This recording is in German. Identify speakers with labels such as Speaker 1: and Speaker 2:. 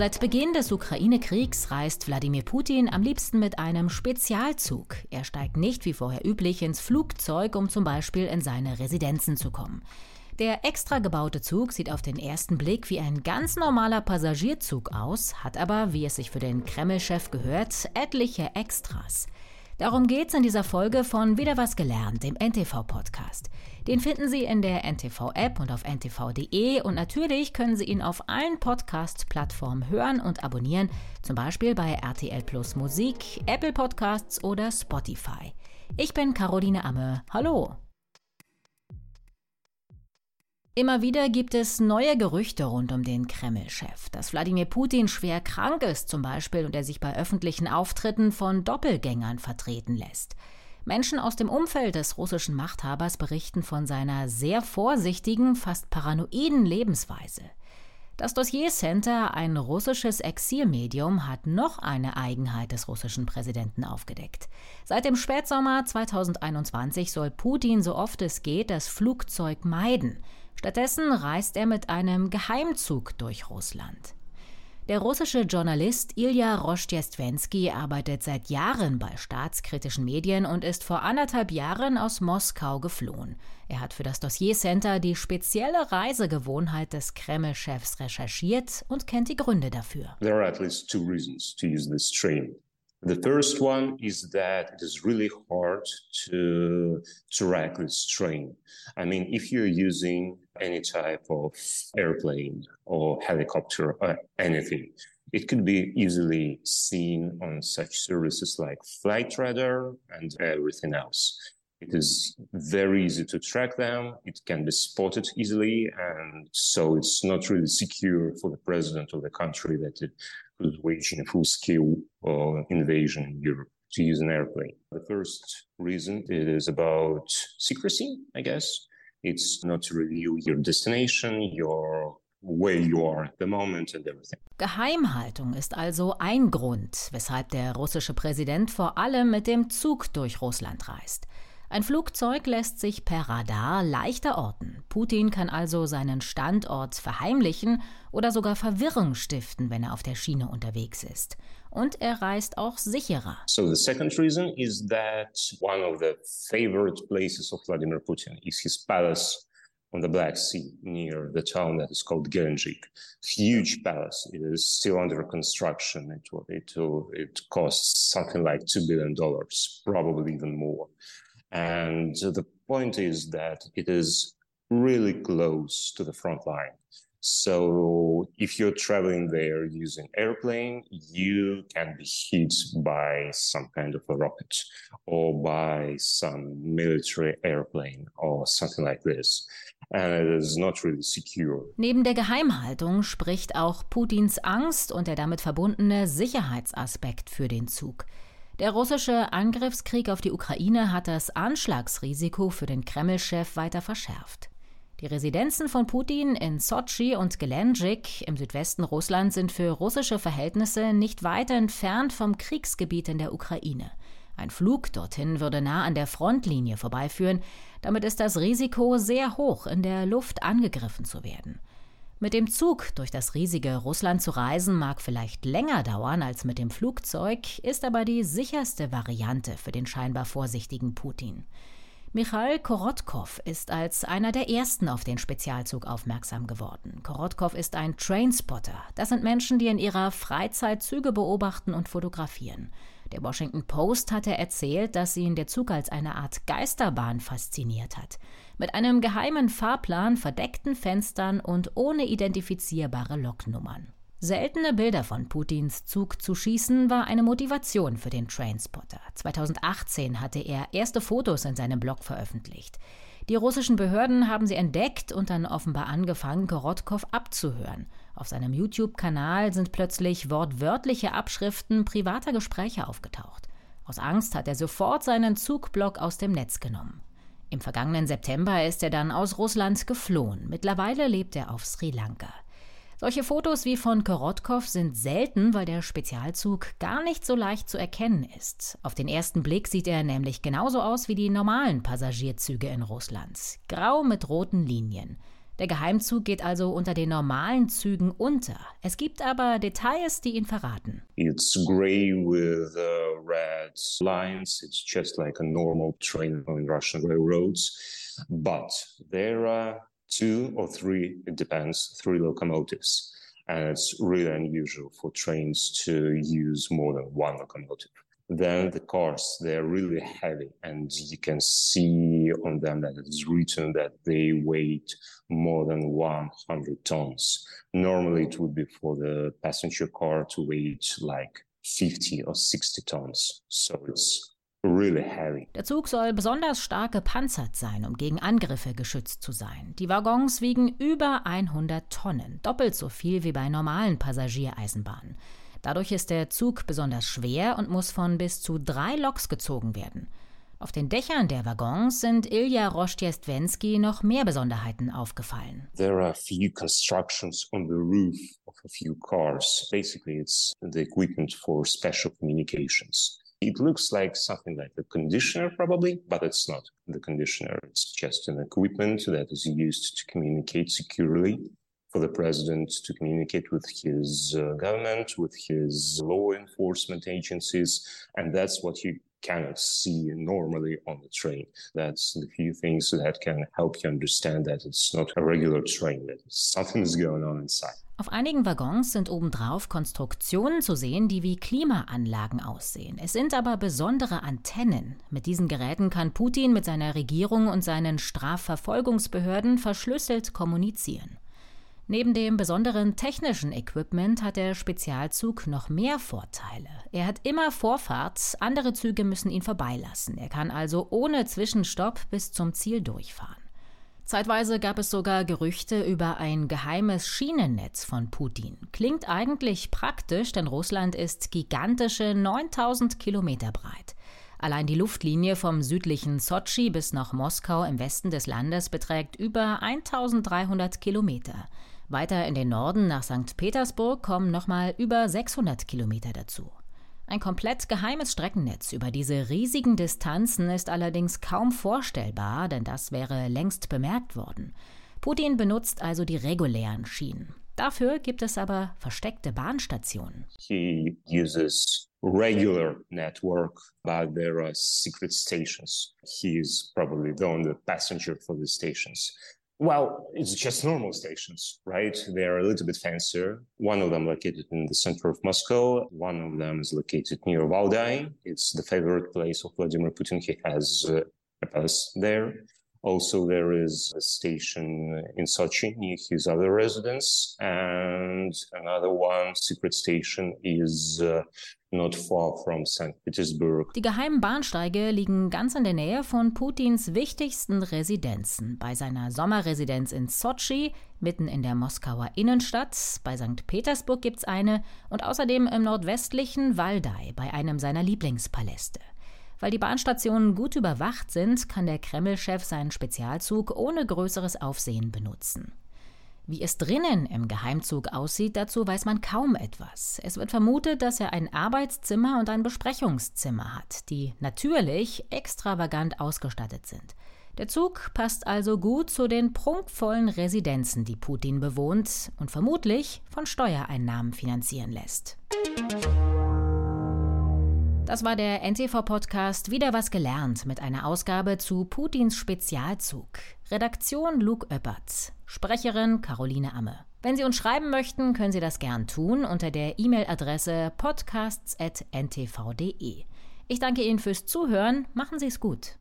Speaker 1: Seit Beginn des Ukraine-Kriegs reist Wladimir Putin am liebsten mit einem Spezialzug. Er steigt nicht wie vorher üblich ins Flugzeug, um zum Beispiel in seine Residenzen zu kommen. Der extra gebaute Zug sieht auf den ersten Blick wie ein ganz normaler Passagierzug aus, hat aber, wie es sich für den Kreml-Chef gehört, etliche Extras. Darum geht's in dieser Folge von Wieder was gelernt, dem NTV-Podcast. Den finden Sie in der NTV-App und auf ntv.de und natürlich können Sie ihn auf allen Podcast-Plattformen hören und abonnieren, zum Beispiel bei RTL Plus Musik, Apple Podcasts oder Spotify. Ich bin Caroline Amme. Hallo! Immer wieder gibt es neue Gerüchte rund um den Kreml-Chef, dass Wladimir Putin schwer krank ist zum Beispiel und er sich bei öffentlichen Auftritten von Doppelgängern vertreten lässt. Menschen aus dem Umfeld des russischen Machthabers berichten von seiner sehr vorsichtigen, fast paranoiden Lebensweise. Das Dossier Center, ein russisches Exilmedium, hat noch eine Eigenheit des russischen Präsidenten aufgedeckt. Seit dem Spätsommer 2021 soll Putin so oft es geht das Flugzeug meiden. Stattdessen reist er mit einem Geheimzug durch Russland. Der russische Journalist Ilya Rostjestwensky arbeitet seit Jahren bei staatskritischen Medien und ist vor anderthalb Jahren aus Moskau geflohen. Er hat für das Dossier Center die spezielle Reisegewohnheit des Kreml-Chefs recherchiert und kennt die Gründe dafür.
Speaker 2: There are at least two reasons to use this train. The first one is that it is really hard to track this train. I mean, if you're using any type of airplane or helicopter or anything, it could be easily seen on such services like Flight Radar and everything else. It is very easy to track them. It can be spotted easily. And so it's not really secure for the president of the country that it was waging a full scale uh, invasion in Europe to use an airplane. The first reason is about secrecy, I guess. It's not to review your destination, your where you are at the moment and everything.
Speaker 1: Geheimhaltung ist also ein Grund, weshalb der russische Präsident vor allem mit dem Zug durch Russland reist. Ein Flugzeug lässt sich per Radar leichter orten. Putin kann also seinen Standort verheimlichen oder sogar Verwirrung stiften, wenn er auf der Schiene unterwegs ist. Und er reist auch sicherer.
Speaker 2: So the second reason is that one of the favorite places of Vladimir Putin is his palace on the Black Sea near the town that is called Gelendzhik. Huge palace. It is still under construction. It, it, it costs something like $2 billion, probably even more. And the point is that it is really close to the front line. So if you're traveling there using airplane, you can be hit by some kind of a rocket or by some military airplane or something like this. And it is not really secure.
Speaker 1: Neben der Geheimhaltung spricht auch Putins Angst und der damit verbundene Sicherheitsaspekt für den Zug. Der russische Angriffskrieg auf die Ukraine hat das Anschlagsrisiko für den Kreml-Chef weiter verschärft. Die Residenzen von Putin in Sotschi und Gelendzhik im Südwesten Russlands sind für russische Verhältnisse nicht weit entfernt vom Kriegsgebiet in der Ukraine. Ein Flug dorthin würde nah an der Frontlinie vorbeiführen, damit ist das Risiko sehr hoch, in der Luft angegriffen zu werden. Mit dem Zug durch das riesige Russland zu reisen mag vielleicht länger dauern als mit dem Flugzeug, ist aber die sicherste Variante für den scheinbar vorsichtigen Putin. Michail Korotkov ist als einer der ersten auf den Spezialzug aufmerksam geworden. Korotkov ist ein Trainspotter. Das sind Menschen, die in ihrer Freizeit Züge beobachten und fotografieren. Der Washington Post hatte erzählt, dass ihn der Zug als eine Art Geisterbahn fasziniert hat mit einem geheimen Fahrplan, verdeckten Fenstern und ohne identifizierbare Loknummern. Seltene Bilder von Putins Zug zu schießen war eine Motivation für den Trainspotter. 2018 hatte er erste Fotos in seinem Blog veröffentlicht. Die russischen Behörden haben sie entdeckt und dann offenbar angefangen, Korotkov abzuhören. Auf seinem YouTube-Kanal sind plötzlich wortwörtliche Abschriften privater Gespräche aufgetaucht. Aus Angst hat er sofort seinen Zugblock aus dem Netz genommen. Im vergangenen September ist er dann aus Russland geflohen. Mittlerweile lebt er auf Sri Lanka. Solche Fotos wie von Korotkov sind selten, weil der Spezialzug gar nicht so leicht zu erkennen ist. Auf den ersten Blick sieht er nämlich genauso aus wie die normalen Passagierzüge in Russland. Grau mit roten Linien. Der Geheimzug geht also unter den normalen Zügen unter. Es gibt aber Details, die ihn verraten.
Speaker 2: It's gray with uh, red lines. It's just like a normal train on Russian railroads. But there are two or three, it depends, three locomotives. And it's really unusual for trains to use more than one locomotive. then the cars they're really heavy and you can see on them that it's written that they weigh more than 100 tons normally it would be for the passenger car to weight like 50 or 60 tons so it's really heavy.
Speaker 1: Der Zug soll besonders stark gepanzert sein, um gegen Angriffe geschützt zu sein. Die Waggons wiegen über 100 Tonnen, doppelt so viel wie bei normalen Passagiereisenbahnen. Dadurch ist der Zug besonders schwer und muss von bis zu drei Loks gezogen werden. Auf den Dächern der Waggons sind Ilja Rostjestwensky noch mehr Besonderheiten aufgefallen.
Speaker 2: There are few constructions on the roof of a few cars. Basically, it's the equipment for special communications. It looks like something like a conditioner, probably, but it's not the conditioner. It's just an equipment that is used to communicate securely for the president to communicate with his uh, government, with his law enforcement agencies, and that's what you cannot see normally on the train. That's the few things that can help you understand that it's not a regular train, that something is going on inside.
Speaker 1: Auf einigen Waggons sind obendrauf Konstruktionen zu sehen, die wie Klimaanlagen aussehen. Es sind aber besondere Antennen. Mit diesen Geräten kann Putin mit seiner Regierung und seinen Strafverfolgungsbehörden verschlüsselt kommunizieren. Neben dem besonderen technischen Equipment hat der Spezialzug noch mehr Vorteile. Er hat immer Vorfahrt, andere Züge müssen ihn vorbeilassen. Er kann also ohne Zwischenstopp bis zum Ziel durchfahren. Zeitweise gab es sogar Gerüchte über ein geheimes Schienennetz von Putin. Klingt eigentlich praktisch, denn Russland ist gigantische 9000 Kilometer breit. Allein die Luftlinie vom südlichen Sotschi bis nach Moskau im Westen des Landes beträgt über 1300 Kilometer. Weiter in den Norden nach St. Petersburg kommen nochmal über 600 Kilometer dazu. Ein komplett geheimes Streckennetz über diese riesigen Distanzen ist allerdings kaum vorstellbar, denn das wäre längst bemerkt worden. Putin benutzt also die regulären Schienen. Dafür gibt es aber versteckte Bahnstationen.
Speaker 2: He uses regular network, but there are secret stations. He is probably the only passenger for the stations. Well, it's just normal stations, right? They're a little bit fancier. One of them located in the center of Moscow. One of them is located near Valdai. It's the favorite place of Vladimir Putin. He has uh, a palace there. Also, there is a station in Sochi near his other residence, and another one secret station is uh, not far from St. Petersburg.
Speaker 1: Die geheimen Bahnsteige liegen ganz in der Nähe von Putins wichtigsten Residenzen. Bei seiner Sommerresidenz in Sochi, mitten in der Moskauer Innenstadt, bei St. Petersburg gibt es eine und außerdem im nordwestlichen Waldai bei einem seiner Lieblingspaläste. Weil die Bahnstationen gut überwacht sind, kann der Kreml-Chef seinen Spezialzug ohne größeres Aufsehen benutzen. Wie es drinnen im Geheimzug aussieht, dazu weiß man kaum etwas. Es wird vermutet, dass er ein Arbeitszimmer und ein Besprechungszimmer hat, die natürlich extravagant ausgestattet sind. Der Zug passt also gut zu den prunkvollen Residenzen, die Putin bewohnt und vermutlich von Steuereinnahmen finanzieren lässt. Das war der NTV-Podcast Wieder was gelernt mit einer Ausgabe zu Putins Spezialzug. Redaktion Luke Oeppert. Sprecherin Caroline Amme. Wenn Sie uns schreiben möchten, können Sie das gern tun unter der E-Mail-Adresse podcasts.ntv.de. Ich danke Ihnen fürs Zuhören. Machen Sie es gut.